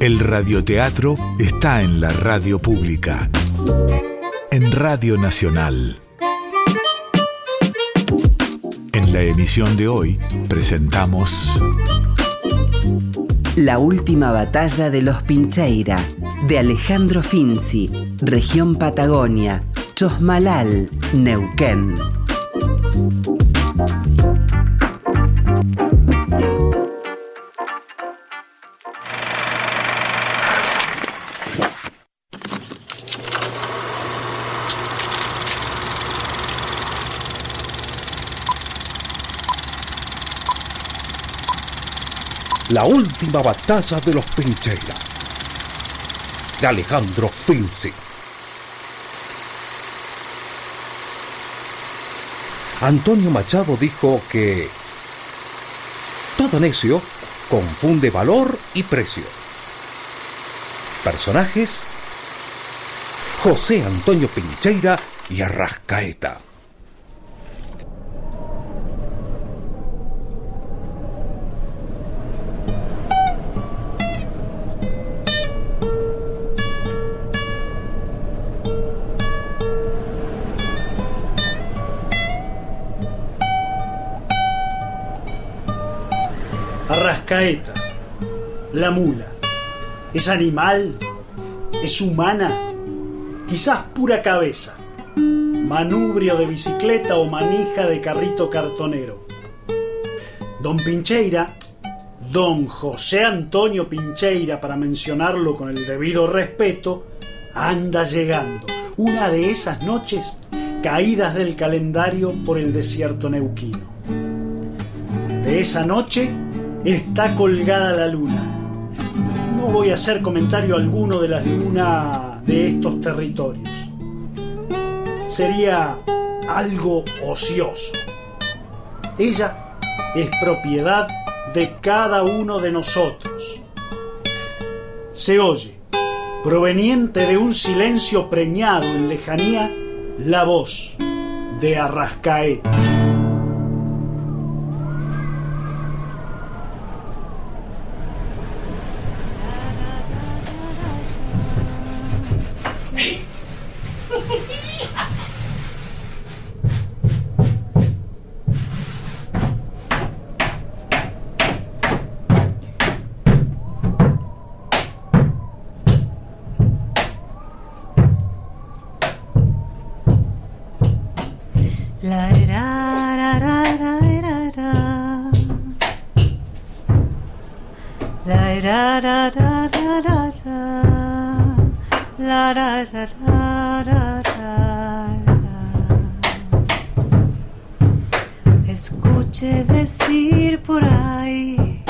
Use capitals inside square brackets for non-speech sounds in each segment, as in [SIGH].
El radioteatro está en la radio pública. En Radio Nacional. En la emisión de hoy presentamos La última batalla de los Pincheira, de Alejandro Finzi, región Patagonia, Chosmalal, Neuquén. La última batalla de los Pincheira. De Alejandro Finzi. Antonio Machado dijo que todo necio confunde valor y precio. Personajes José Antonio Pincheira y Arrascaeta. La mula, ¿es animal? ¿Es humana? Quizás pura cabeza, manubrio de bicicleta o manija de carrito cartonero. Don Pincheira, don José Antonio Pincheira, para mencionarlo con el debido respeto, anda llegando. Una de esas noches caídas del calendario por el desierto neuquino. De esa noche está colgada la luna. Voy a hacer comentario alguno de las lunas de estos territorios. Sería algo ocioso. Ella es propiedad de cada uno de nosotros. Se oye, proveniente de un silencio preñado en lejanía, la voz de Arrascaeta. Escuche decir por ahí.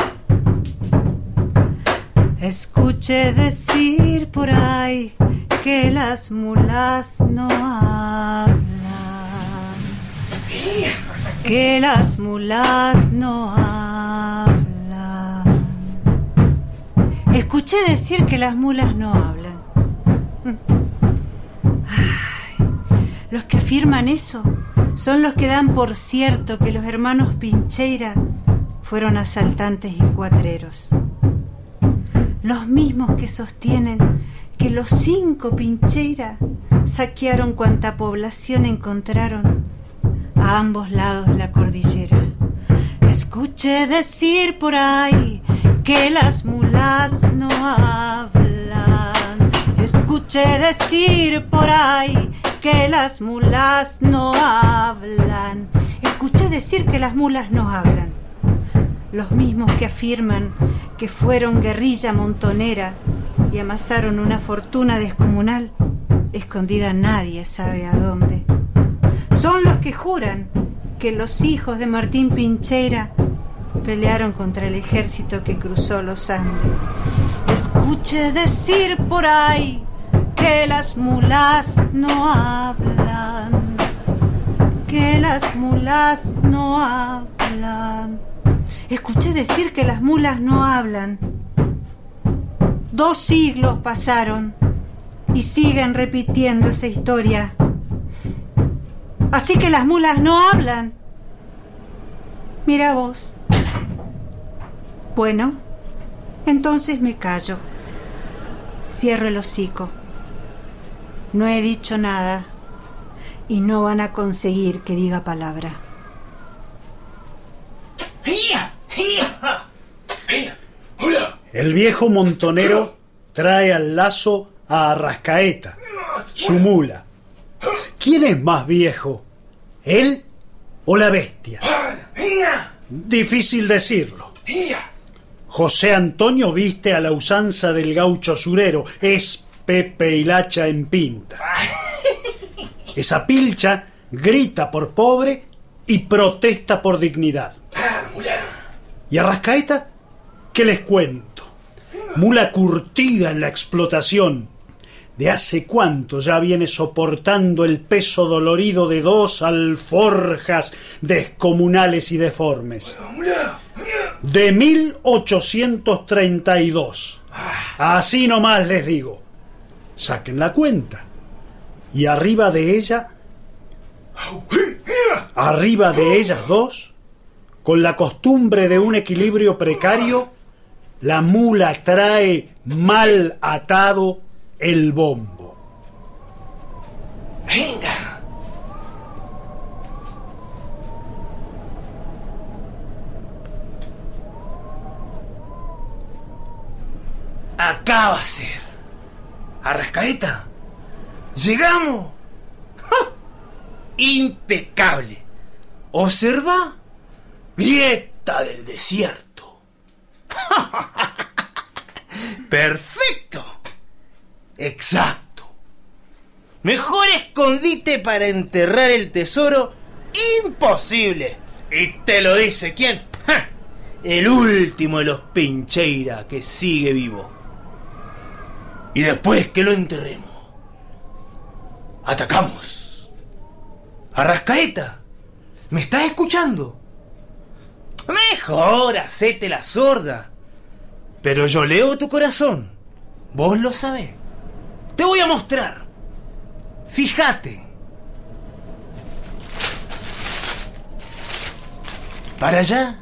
Escuche decir por ahí que las mulas no hablan que las mulas no hablan. Escuché decir que las mulas no hablan. Los que afirman eso son los que dan por cierto que los hermanos Pincheira fueron asaltantes y cuatreros. Los mismos que sostienen que los cinco Pincheira saquearon cuanta población encontraron a ambos lados de la cordillera. Escuché decir por ahí que las mulas no hablan. Escuché decir por ahí que las mulas no hablan. Escuché decir que las mulas no hablan. Los mismos que afirman que fueron guerrilla montonera y amasaron una fortuna descomunal, escondida nadie sabe a dónde son los que juran que los hijos de Martín Pincheira pelearon contra el ejército que cruzó los Andes. Escuché decir por ahí que las mulas no hablan, que las mulas no hablan. Escuché decir que las mulas no hablan. Dos siglos pasaron y siguen repitiendo esa historia. Así que las mulas no hablan. Mira vos. Bueno, entonces me callo. Cierro el hocico. No he dicho nada y no van a conseguir que diga palabra. El viejo montonero trae al lazo a Arrascaeta, su mula. ¿Quién es más viejo? ¿Él o la bestia? Difícil decirlo. José Antonio viste a la usanza del gaucho surero, es Pepe Hilacha en pinta. [LAUGHS] Esa pilcha grita por pobre y protesta por dignidad. ¿Y a Rascaeta? ¿Qué les cuento? Mula curtida en la explotación. ¿De hace cuánto ya viene soportando el peso dolorido de dos alforjas descomunales y deformes? De 1832. Así nomás les digo. Saquen la cuenta. Y arriba de ella, arriba de ellas dos, con la costumbre de un equilibrio precario, la mula trae mal atado el bombo. Venga. Acá va a ser. Arrascaeta. Llegamos. Impecable. Observa. Grieta del desierto. [LAUGHS] Perfecto. Exacto. Mejor escondite para enterrar el tesoro. Imposible. ¿Y te lo dice quién? El último de los Pincheira que sigue vivo. Y después que lo enterremos, atacamos. Arrascaeta, ¿me estás escuchando? Mejor hacete la sorda. Pero yo leo tu corazón. Vos lo sabés. Te voy a mostrar. Fíjate. Para allá,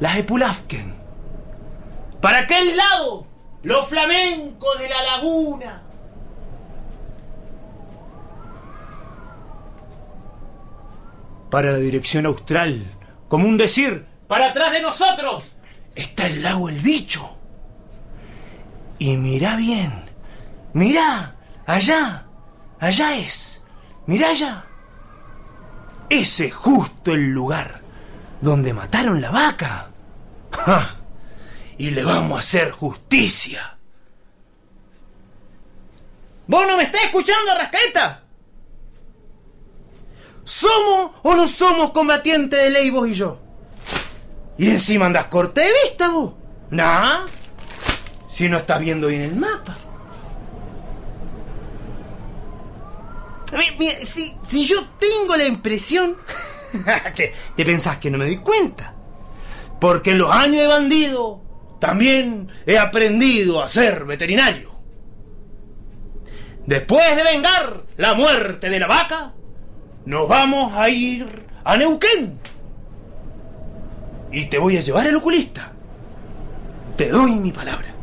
las Epulafken. Para aquel lado, los flamencos de la laguna. Para la dirección austral, como un decir, para atrás de nosotros, está el lago El Bicho. Y mira bien, mira, allá, allá es, mira allá. Ese es justo el lugar donde mataron la vaca. ¡Ja! Y le vamos a hacer justicia. ¿Vos no me estás escuchando, Rascaeta? ¿Somos o no somos combatientes de ley vos y yo? Y encima andas corte de vista vos. Nah. Si no estás viendo bien el mapa. Mi- Mira, si, si yo tengo la impresión [LAUGHS] que te pensás que no me doy cuenta. Porque en los años de bandido también he aprendido a ser veterinario. Después de vengar la muerte de la vaca, nos vamos a ir a Neuquén. Y te voy a llevar al oculista. Te doy mi palabra.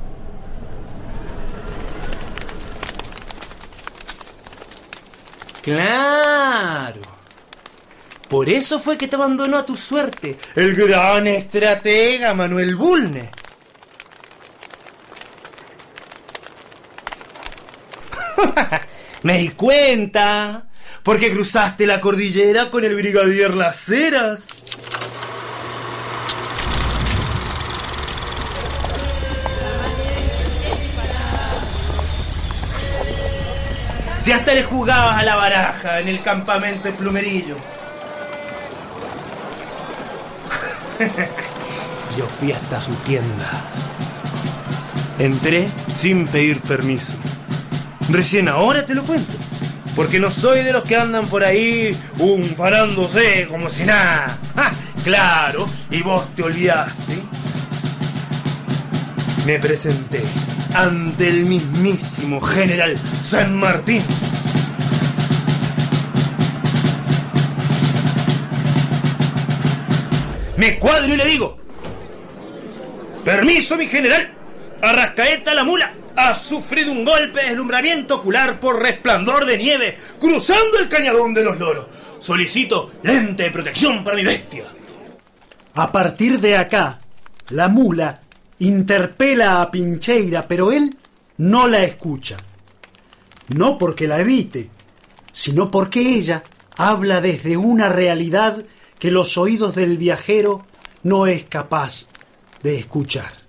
Claro. Por eso fue que te abandonó a tu suerte el gran estratega Manuel Bulne. [LAUGHS] Me di cuenta, porque cruzaste la cordillera con el brigadier Las Heras. Si hasta le jugabas a la baraja en el campamento de Plumerillo. [LAUGHS] Yo fui hasta su tienda. Entré sin pedir permiso. Recién ahora te lo cuento. Porque no soy de los que andan por ahí unfanándose como si nada. Claro, y vos te olvidaste. Me presenté ante el mismísimo general San Martín. Me cuadro y le digo, permiso mi general, Arrascaeta la mula ha sufrido un golpe de deslumbramiento ocular por resplandor de nieve cruzando el cañadón de los loros. Solicito lente de protección para mi bestia. A partir de acá, la mula interpela a Pincheira, pero él no la escucha. No porque la evite, sino porque ella habla desde una realidad que los oídos del viajero no es capaz de escuchar.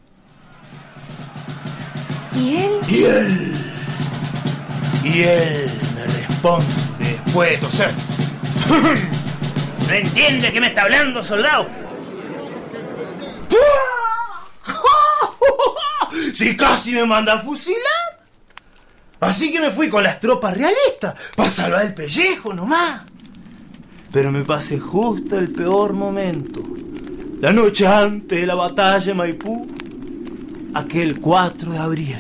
¿Y él? Y él. Y él me responde después de toser. [LAUGHS] ¿No entiende que me está hablando, soldado? [LAUGHS] Si casi me manda a fusilar. Así que me fui con las tropas realistas para salvar el pellejo nomás. Pero me pasé justo el peor momento. La noche antes de la batalla de Maipú, aquel 4 de abril.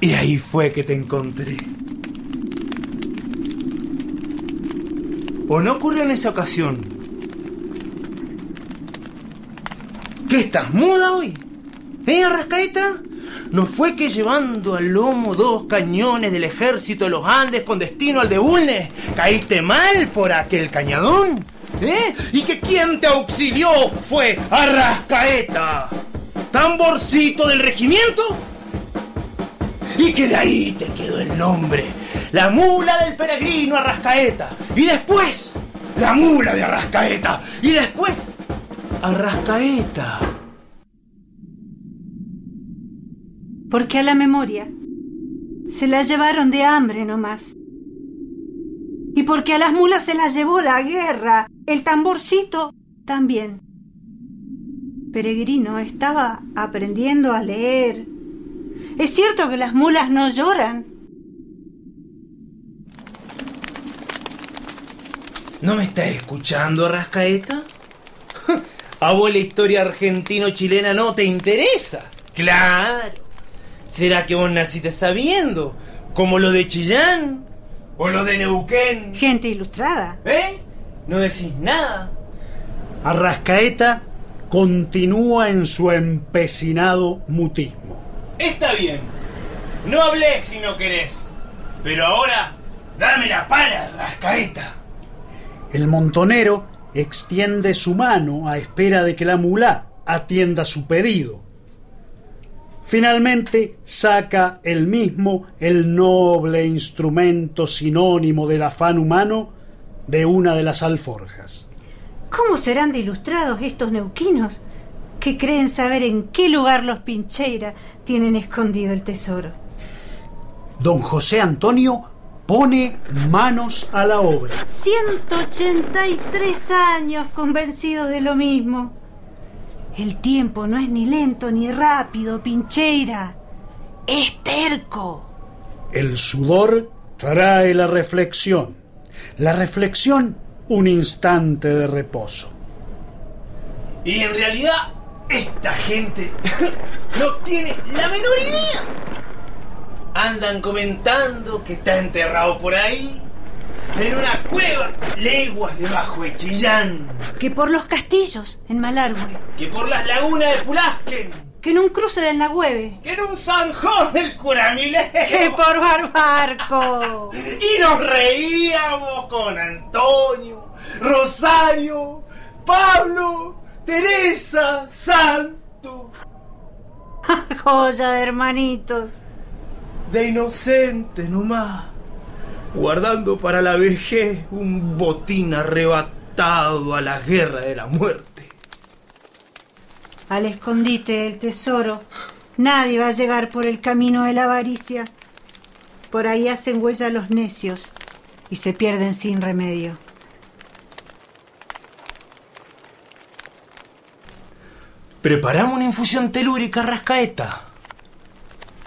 Y ahí fue que te encontré. ¿O no ocurrió en esa ocasión? ¿Qué estás muda hoy? ¿Eh, Arrascaeta? ¿No fue que llevando al lomo dos cañones del ejército de los Andes con destino al de Bulnes, caíste mal por aquel cañadón? ¿Eh? ¿Y que quien te auxilió fue Arrascaeta? ¿Tamborcito del regimiento? Y que de ahí te quedó el nombre, la mula del peregrino Arrascaeta. Y después, la mula de Arrascaeta. Y después, Arrascaeta. Porque a la memoria se la llevaron de hambre nomás. Y porque a las mulas se las llevó la guerra, el tamborcito también. Peregrino estaba aprendiendo a leer. Es cierto que las mulas no lloran. ¿No me estás escuchando, Arrascaeta? [LAUGHS] ¿A vos la historia argentino-chilena no te interesa? Claro. ¿Será que vos naciste sabiendo? Como lo de Chillán o lo de Neuquén. Gente ilustrada. ¿Eh? ¿No decís nada? Arrascaeta continúa en su empecinado mutismo. Está bien. No hablé si no querés. Pero ahora, dame la pala, Arrascaeta. El montonero extiende su mano a espera de que la mulá atienda su pedido. Finalmente saca el mismo el noble instrumento sinónimo del afán humano de una de las alforjas. ¿Cómo serán de ilustrados estos neuquinos que creen saber en qué lugar los Pincheira tienen escondido el tesoro? Don José Antonio pone manos a la obra. 183 años convencidos de lo mismo. El tiempo no es ni lento ni rápido, Pincheira. Es terco. El sudor trae la reflexión. La reflexión, un instante de reposo. Y en realidad, esta gente no tiene la menor idea. Andan comentando que está enterrado por ahí, en una cueva, leguas debajo de Chillán, Que por los castillos en Malargüe. que por las lagunas de Pulafken, Que en un cruce del Nahueve. que en un zanjón del Curamileo. [LAUGHS] Que por Barbarco. Y nos reíamos con Antonio, Rosario, Pablo, Teresa, Santo, [LAUGHS] Joya de hermanitos. de inocente nomás, guardando para la vejez un botín arrebatado a la guerra de la muerte. Al escondite del tesoro, nadie va a llegar por el camino de la avaricia. Por ahí hacen huella los necios y se pierden sin remedio. Preparamos una infusión telúrica rascaeta.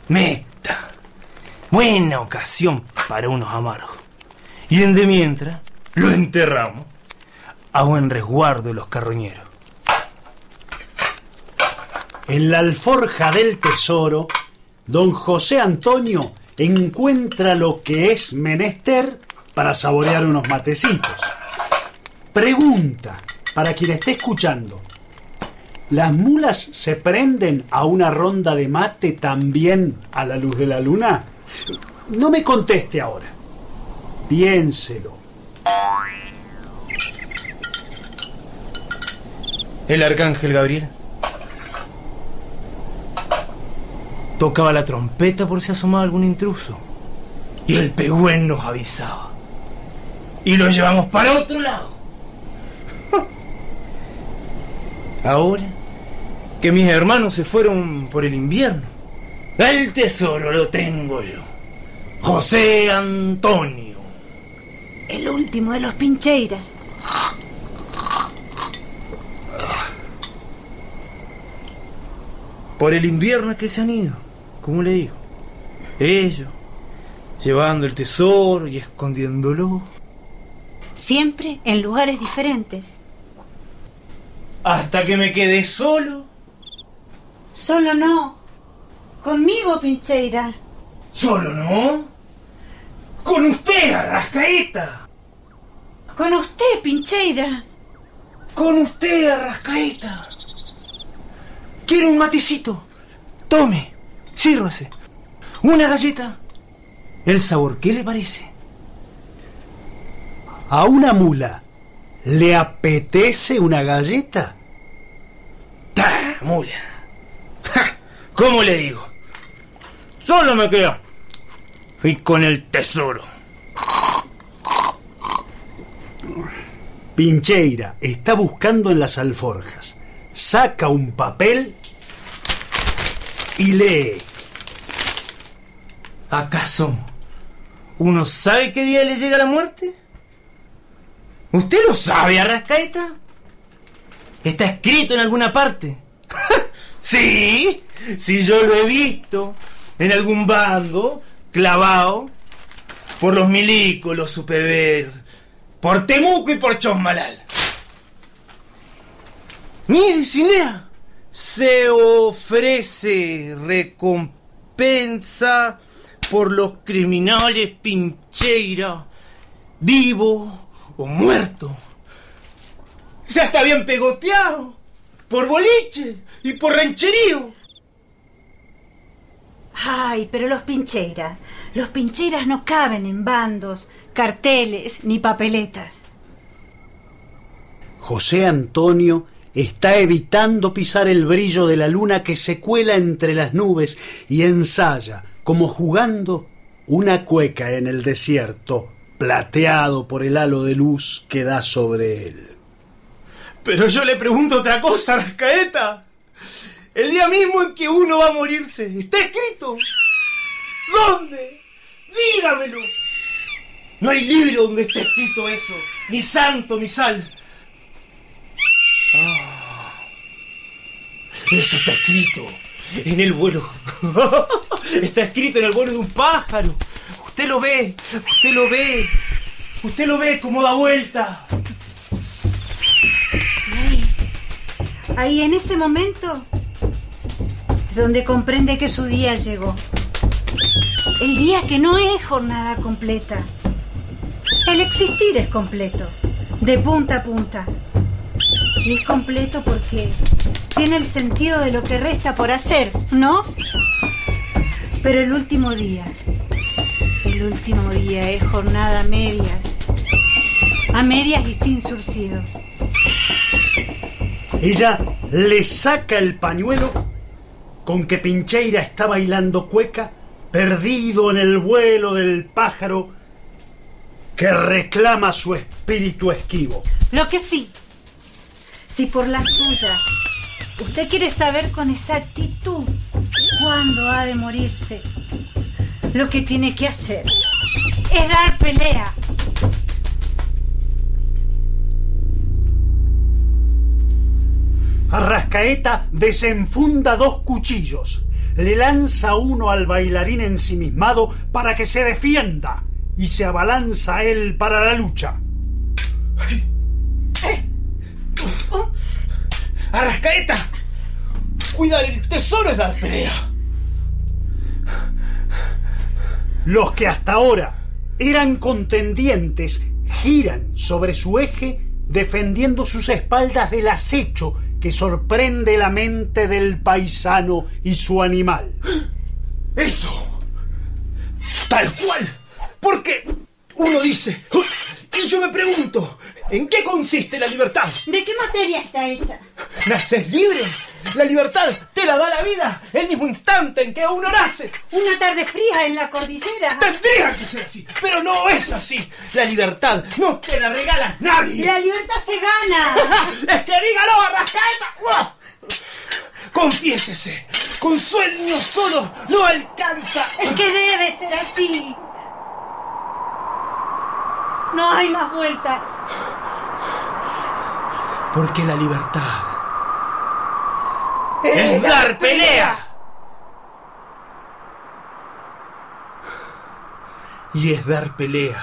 Meta. Buena ocasión para unos amargos. Y en de mientras lo enterramos a buen resguardo de los carroñeros. En la alforja del tesoro, don José Antonio encuentra lo que es menester para saborear unos matecitos. Pregunta para quien esté escuchando. ¿Las mulas se prenden a una ronda de mate también a la luz de la luna? No me conteste ahora. Piénselo. El arcángel Gabriel tocaba la trompeta por si asomaba algún intruso. Y el pehuen nos avisaba. Y lo llevamos para otro lado. [LAUGHS] Ahora que mis hermanos se fueron por el invierno, el tesoro lo tengo yo. José Antonio. El último de los Pincheira. Por el invierno es que se han ido, como le digo. Ellos, llevando el tesoro y escondiéndolo. Siempre en lugares diferentes. Hasta que me quedé solo. Solo no. Conmigo, Pincheira. ¿Solo no? Con usted, Arrascaeta. Con usted, Pincheira. Con usted, Arrascaeta. ¿Quiere un matecito? Tome, sírvase. Una galleta. ¿El sabor qué le parece? ¿A una mula le apetece una galleta? ¡Ta, mula! Ja, ¿Cómo le digo? Solo me quedo. Fui con el tesoro. Pincheira está buscando en las alforjas. Saca un papel y lee. ¿Acaso uno sabe qué día le llega la muerte? ¿Usted lo sabe, Arrascaeta? ¿Está escrito en alguna parte? [LAUGHS] sí, sí, yo lo he visto en algún bando, clavado, por los milicos, los por Temuco y por Chosmalal. Mire, Silea, se ofrece recompensa por los criminales Pincheira, vivo o muerto. Se está bien pegoteado por boliche y por rancherío. Ay, pero los Pincheiras. Los Pincheiras no caben en bandos, carteles ni papeletas. José Antonio está evitando pisar el brillo de la luna que se cuela entre las nubes y ensaya, como jugando, una cueca en el desierto, plateado por el halo de luz que da sobre él. Pero yo le pregunto otra cosa, Rascaeta. El día mismo en que uno va a morirse, está escrito. ¿Dónde? Dígamelo. No hay libro donde esté escrito eso, ni santo, ni sal. Ah. Eso está escrito en el vuelo. [LAUGHS] está escrito en el vuelo de un pájaro. Usted lo ve, usted lo ve. Usted lo ve como da vuelta. Ahí, ahí en ese momento, donde comprende que su día llegó. El día que no es jornada completa. El existir es completo, de punta a punta. Y es completo porque tiene el sentido de lo que resta por hacer, ¿no? Pero el último día, el último día es jornada a medias. A medias y sin surcido. Ella le saca el pañuelo con que Pincheira está bailando cueca, perdido en el vuelo del pájaro que reclama su espíritu esquivo. Lo que sí, si por las suyas usted quiere saber con exactitud cuándo ha de morirse, lo que tiene que hacer es dar pelea. Arrascaeta desenfunda dos cuchillos, le lanza uno al bailarín ensimismado para que se defienda y se abalanza él para la lucha. ¡Arrascaeta! Cuidar el tesoro es dar pelea. Los que hasta ahora eran contendientes giran sobre su eje defendiendo sus espaldas del acecho que sorprende la mente del paisano y su animal. ¡Eso! ¡Tal cual! Porque uno dice, y yo me pregunto, ¿en qué consiste la libertad? ¿De qué materia está hecha? ¿Naces libre? La libertad te la da la vida el mismo instante en que uno nace. Una tarde fría en la cordillera. Tendría que ser así, pero no es así. La libertad no te la regala nadie. La libertad se gana. [LAUGHS] es que dígalo, Arrascaeta. Confiésese, con sueño solo no alcanza. Es que debe ser así. No hay más vueltas. Porque la libertad es dar pelea. Y es dar pelea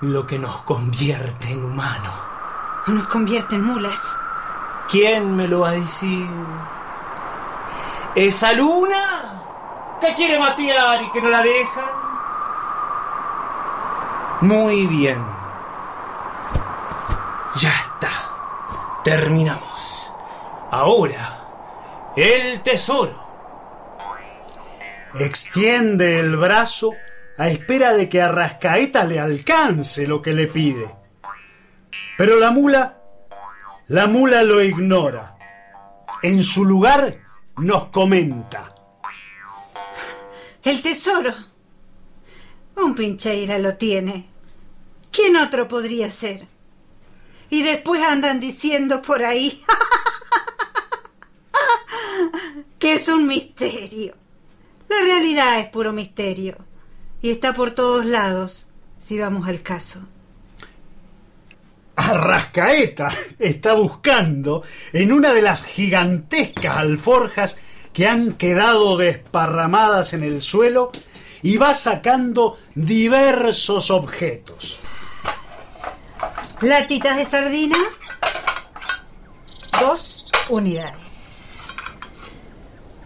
lo que nos convierte en humano. Nos convierte en mulas. ¿Quién me lo va a decir? ¿Esa luna que quiere matear y que no la dejan? Muy bien. Ya está. Terminamos. Ahora, el tesoro. Extiende el brazo a espera de que a Rascaeta le alcance lo que le pide. Pero la mula, la mula lo ignora. En su lugar nos comenta. El tesoro. Un pincheira lo tiene. ¿Quién otro podría ser? Y después andan diciendo por ahí [LAUGHS] que es un misterio. La realidad es puro misterio. Y está por todos lados, si vamos al caso. Arrascaeta está buscando en una de las gigantescas alforjas que han quedado desparramadas en el suelo y va sacando diversos objetos. Latitas de sardina, dos unidades.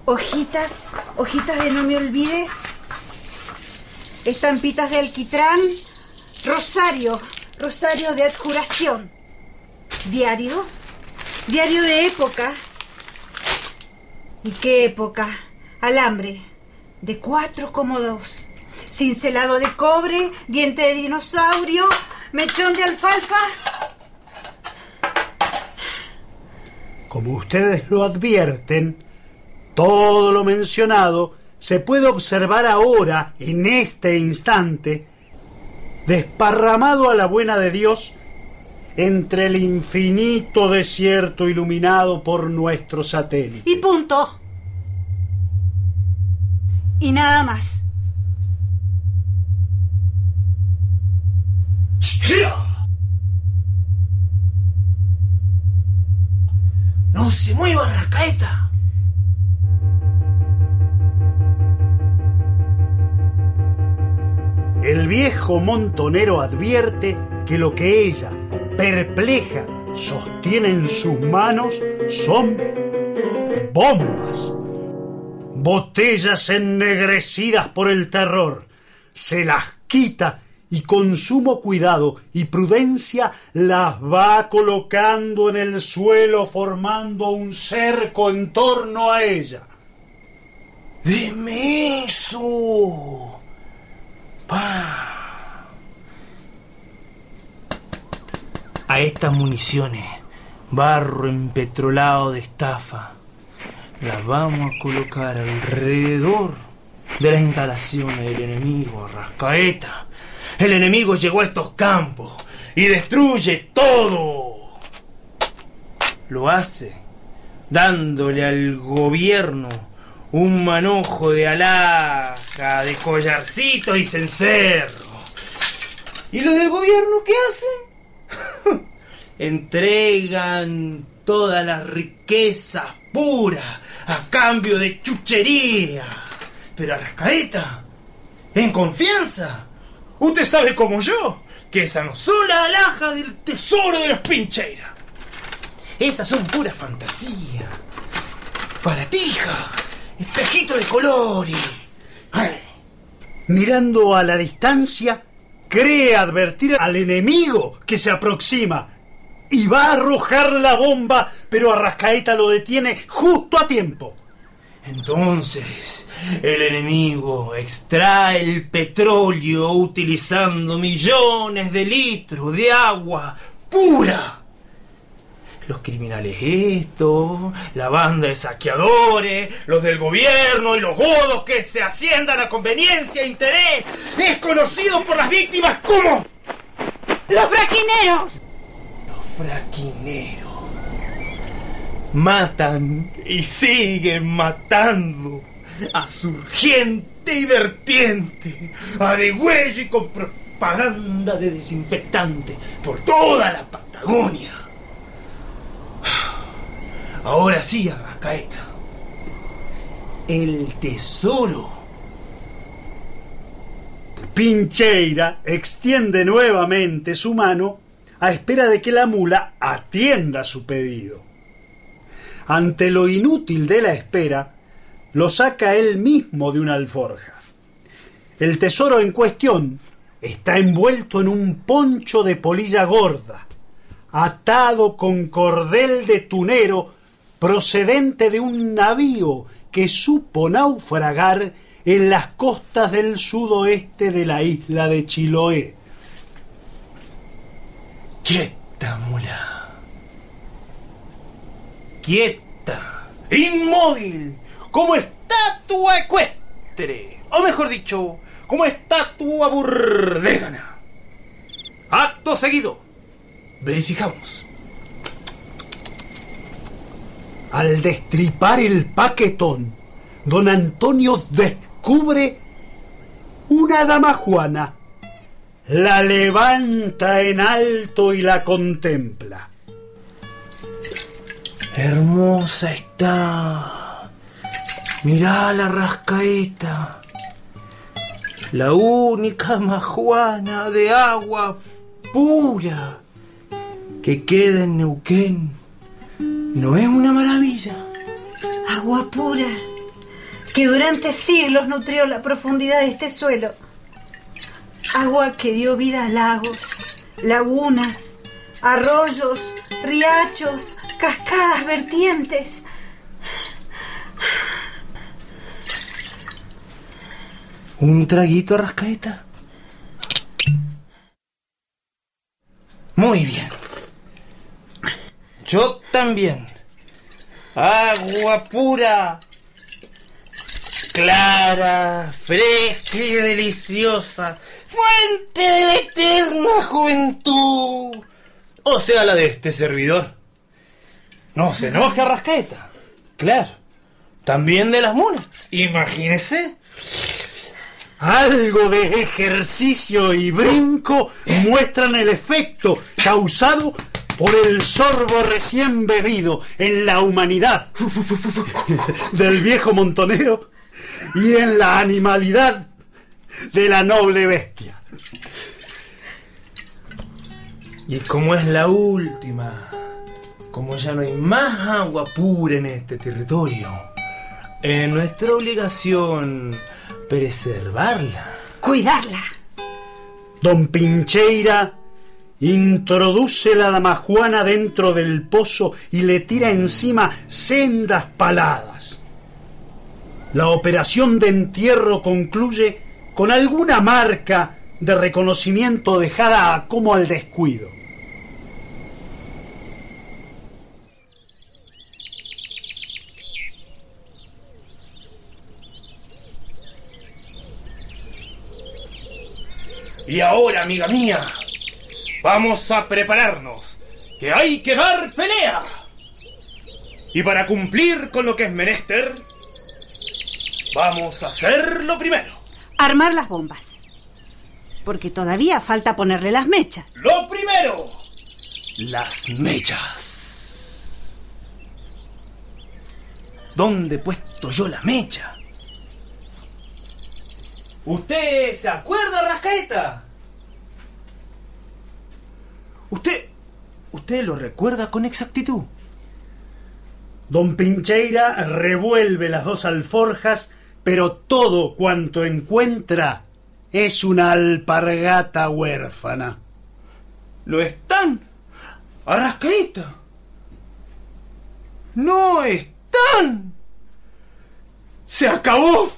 Hojitas, hojitas de no me olvides. Estampitas de alquitrán, rosario, rosario de adjuración. Diario, diario de época. ¿Y qué época? Alambre, de cuatro cómodos. Cincelado de cobre, diente de dinosaurio, mechón de alfalfa. Como ustedes lo advierten, todo lo mencionado se puede observar ahora, en este instante, desparramado a la buena de Dios entre el infinito desierto iluminado por nuestro satélite. Y punto. Y nada más. ¡No se mueva, Rascaeta! El viejo montonero advierte que lo que ella, perpleja, sostiene en sus manos son bombas. Botellas ennegrecidas por el terror. Se las quita y con sumo cuidado y prudencia las va colocando en el suelo formando un cerco en torno a ella. ¡Deme eso! ¡Pa! A estas municiones, barro empetrolado de estafa, las vamos a colocar alrededor de las instalaciones del enemigo, Rascaeta. El enemigo llegó a estos campos y destruye todo. Lo hace dándole al gobierno un manojo de alhaja, de collarcito y cencerro. ¿Y los del gobierno qué hacen? [LAUGHS] Entregan toda la riqueza pura a cambio de chuchería. Pero Arrascaeta, en confianza, usted sabe como yo que esas no son las alhajas del tesoro de los pincheiras. Esas son pura fantasía. Paratija, espejito de colores. Mirando a la distancia, cree advertir al enemigo que se aproxima y va a arrojar la bomba, pero Arrascaeta lo detiene justo a tiempo. Entonces, el enemigo extrae el petróleo utilizando millones de litros de agua pura. Los criminales estos, la banda de saqueadores, los del gobierno y los godos que se asciendan a conveniencia e interés, es conocido por las víctimas como ¡Los fraquineros! Los fraquineros. Matan y siguen matando a surgiente y vertiente, a degüello y con propaganda de desinfectante por toda la Patagonia. Ahora sí, Arrascaeta. El tesoro. Pincheira extiende nuevamente su mano a espera de que la mula atienda su pedido. Ante lo inútil de la espera, lo saca él mismo de una alforja. El tesoro en cuestión está envuelto en un poncho de polilla gorda, atado con cordel de tunero procedente de un navío que supo naufragar en las costas del sudoeste de la isla de Chiloé. Quieta, mula. Quieta. Inmóvil. Como estatua ecuestre. O mejor dicho, como estatua burdégana. Acto seguido. Verificamos. Al destripar el paquetón, don Antonio descubre una dama juana. La levanta en alto y la contempla. Hermosa está. Mirá la rascaeta. La única majuana de agua pura que queda en Neuquén. ¿No es una maravilla? Agua pura, que durante siglos nutrió la profundidad de este suelo. Agua que dio vida a lagos, lagunas, arroyos, riachos, cascadas, vertientes. ¿Un traguito, Rascaeta? Muy bien. Yo también. Agua pura. Clara, fresca y deliciosa. Fuente de la eterna juventud. O sea, la de este servidor. No se enoje, Rascaeta. Claro. También de las mulas. Imagínese. Algo de ejercicio y brinco muestran el efecto causado por el sorbo recién bebido en la humanidad del viejo montonero y en la animalidad de la noble bestia. Y como es la última, como ya no hay más agua pura en este territorio, es nuestra obligación preservarla. Cuidarla. Don Pincheira introduce la damajuana dentro del pozo y le tira encima sendas paladas. La operación de entierro concluye con alguna marca de reconocimiento dejada como al descuido. Y ahora, amiga mía, vamos a prepararnos, que hay que dar pelea. Y para cumplir con lo que es menester, vamos a hacer lo primero. Armar las bombas. Porque todavía falta ponerle las mechas. Lo primero, las mechas. ¿Dónde he puesto yo la mecha? ¿Usted se acuerda, Rascaeta? ¿Usted. ¿Usted lo recuerda con exactitud? Don Pincheira revuelve las dos alforjas, pero todo cuanto encuentra es una alpargata huérfana. ¿Lo están? ¡Arrascaeta! ¡No están! ¡Se acabó!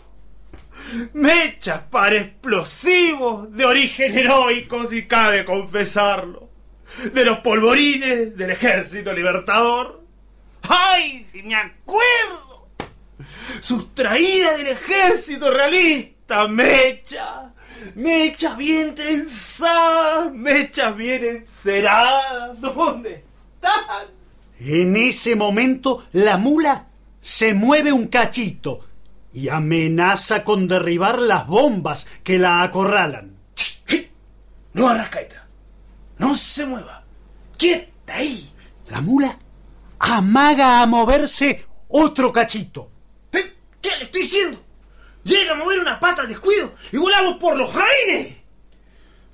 Mechas para explosivos de origen heroico, si cabe confesarlo. De los polvorines del ejército libertador. ¡Ay, si me acuerdo! Sustraída del ejército realista, mecha. Mechas bien trenzadas, mechas bien enceradas. ¿Dónde están? En ese momento la mula se mueve un cachito y amenaza con derribar las bombas que la acorralan. No arrascaeta. No se mueva. Quieta ahí. La mula amaga a moverse otro cachito. ¿Qué le estoy diciendo? Llega a mover una pata al descuido y volamos por los aires.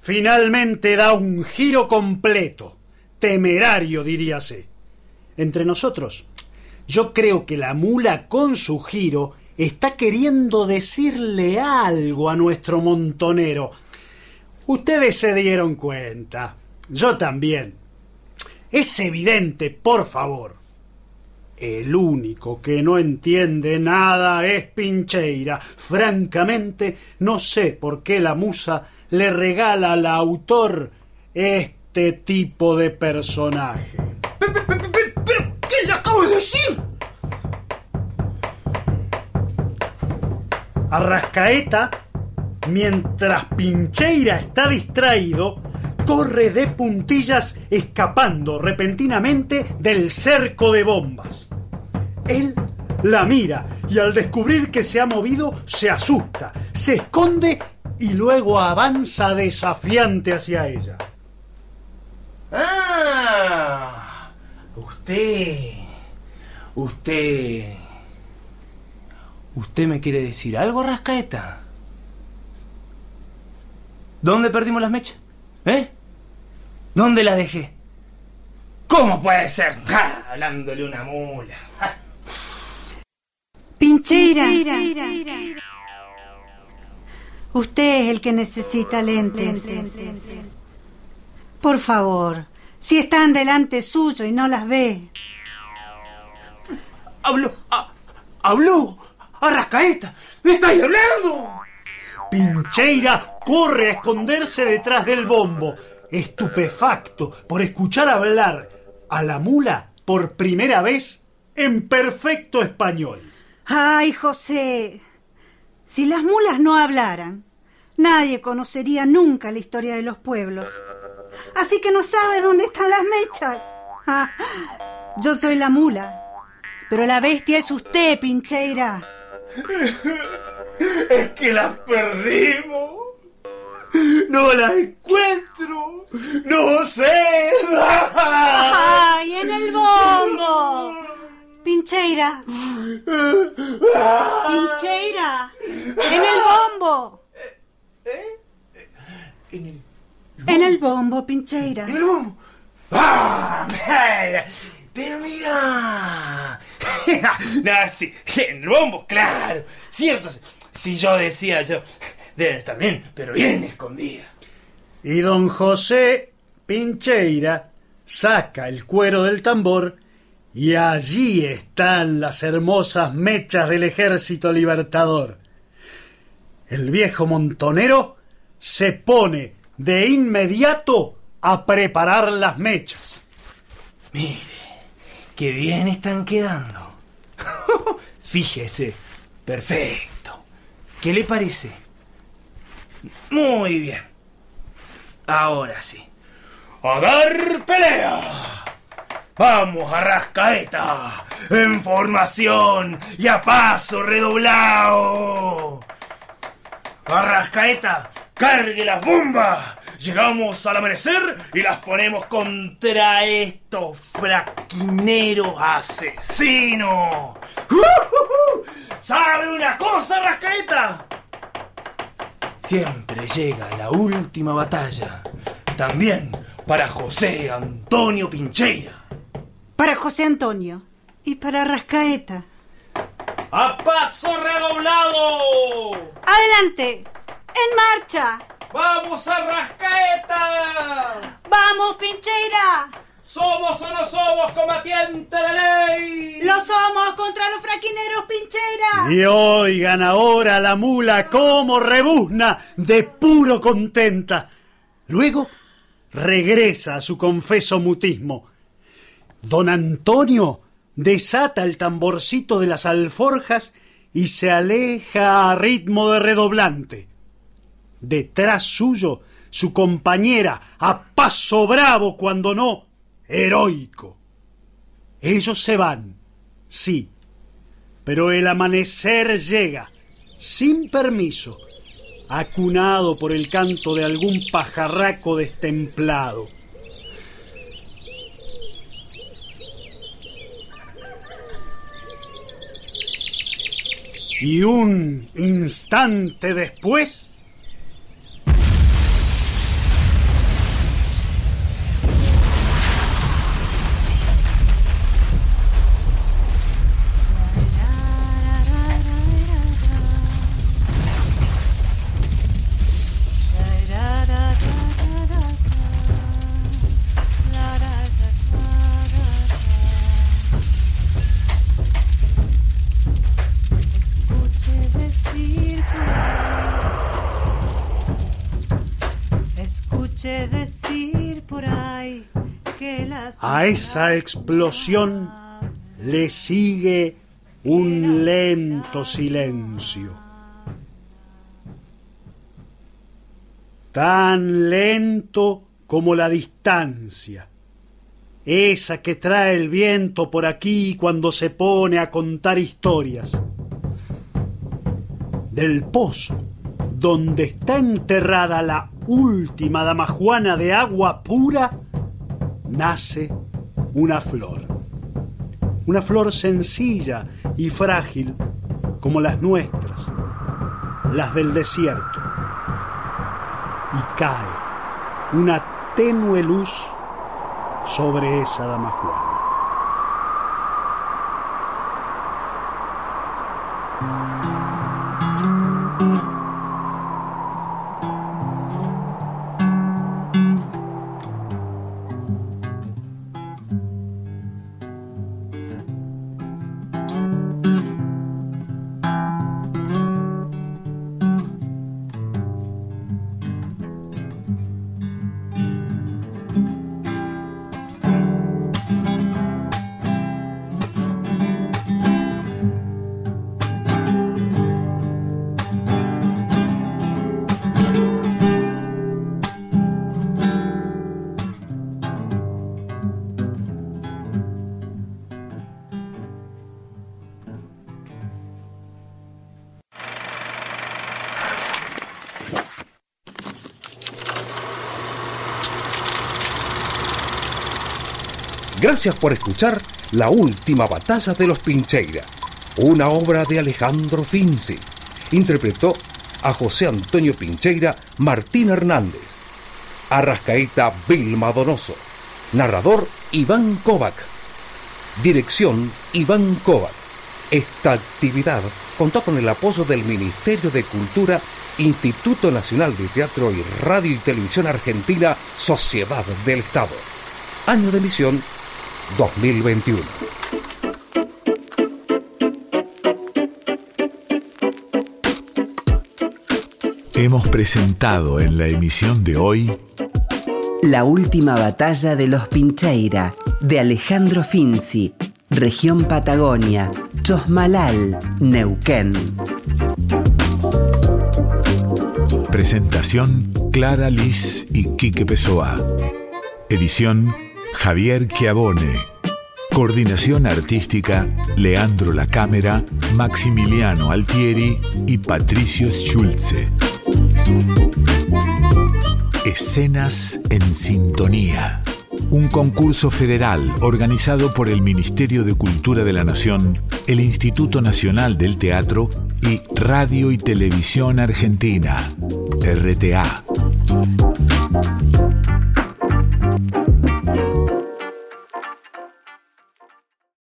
Finalmente da un giro completo. Temerario, diríase. Entre nosotros, yo creo que la mula con su giro está queriendo decirle algo a nuestro montonero. Ustedes se dieron cuenta. Yo también. Es evidente, por favor. El único que no entiende nada es Pincheira. Francamente, no sé por qué la musa le regala al autor este tipo de personaje. ¿Pero, pero qué le acabo de decir? Arrascaeta, mientras Pincheira está distraído, corre de puntillas escapando repentinamente del cerco de bombas. Él la mira y al descubrir que se ha movido se asusta, se esconde y luego avanza desafiante hacia ella. Ah, usted, usted, usted me quiere decir algo, Rascaeta. ¿Dónde perdimos las mechas? ¿Eh? ¿Dónde las dejé? ¿Cómo puede ser? ¡Ja! [LAUGHS] Hablándole una mula. ¡Ja! Pincheira. Usted es el que necesita lentes. Por favor, si están delante suyo y no las ve. ¡Habló! ah, ¡Habló! ¡Arrascaeta! ¡Me estáis hablando! Pincheira corre a esconderse detrás del bombo, estupefacto por escuchar hablar a la mula por primera vez en perfecto español. Ay, José, si las mulas no hablaran, nadie conocería nunca la historia de los pueblos. Así que no sabe dónde están las mechas. Ah, yo soy la mula, pero la bestia es usted, Pincheira. [LAUGHS] Es que las perdimos. No las encuentro. No sé. ¡Ay, en el bombo! Pincheira. Pincheira. En el bombo. En el, En el bombo, Pincheira. en el bombo. ¡Ah! mira. Pero mira. [LAUGHS] no, sí, en el bombo, claro. Cierto. Si yo decía yo, deben estar bien, pero bien escondida. Y don José Pincheira saca el cuero del tambor y allí están las hermosas mechas del ejército libertador. El viejo montonero se pone de inmediato a preparar las mechas. Mire, qué bien están quedando. [LAUGHS] Fíjese, perfecto. ¿Qué le parece? Muy bien. Ahora sí. ¡A dar pelea! ¡Vamos, Arrascaeta! ¡En formación y a paso redoblado! ¡Arrascaeta! ¡Cargue las bombas! llegamos al amanecer y las ponemos contra estos fraquineros asesinos. ¿Sabe una cosa, Rascaeta? Siempre llega la última batalla. También para José Antonio Pincheira. Para José Antonio y para Rascaeta. ¡A paso redoblado! ¡Adelante! ¡En marcha! ¡Vamos a Rascaeta! ¡Vamos, Pincheira! ¿Somos o no somos combatientes de ley? ¡Lo somos contra los fraquineros, Pincheira! Y oigan ahora la mula cómo rebuzna de puro contenta. Luego regresa a su confeso mutismo. Don Antonio desata el tamborcito de las alforjas y se aleja a ritmo de redoblante. Detrás suyo, su compañera, a paso bravo, cuando no, heroico. Ellos se van, sí, pero el amanecer llega, sin permiso, acunado por el canto de algún pajarraco destemplado. Y un instante después... A esa explosión le sigue un lento silencio. Tan lento como la distancia. Esa que trae el viento por aquí cuando se pone a contar historias. Del pozo donde está enterrada la última damajuana de agua pura, nace una flor. Una flor sencilla y frágil como las nuestras, las del desierto. Y cae una tenue luz sobre esa damajuana. Gracias por escuchar La Última Batalla de los Pincheira, una obra de Alejandro Finzi. Interpretó a José Antonio Pincheira Martín Hernández, a Rascaeta Vilma Donoso, narrador Iván Kovac, dirección Iván Kovac. Esta actividad contó con el apoyo del Ministerio de Cultura, Instituto Nacional de Teatro y Radio y Televisión Argentina, Sociedad del Estado. Año de emisión 2021. Hemos presentado en la emisión de hoy La última batalla de los Pincheira, de Alejandro Finzi, región Patagonia, Chosmalal, Neuquén. presentación Clara Liz y Quique Pessoa. Edición Javier Chiavone. Coordinación artística Leandro La Cámara, Maximiliano Altieri y Patricio Schulze. Escenas en Sintonía. Un concurso federal organizado por el Ministerio de Cultura de la Nación, el Instituto Nacional del Teatro y Radio y Televisión Argentina, RTA.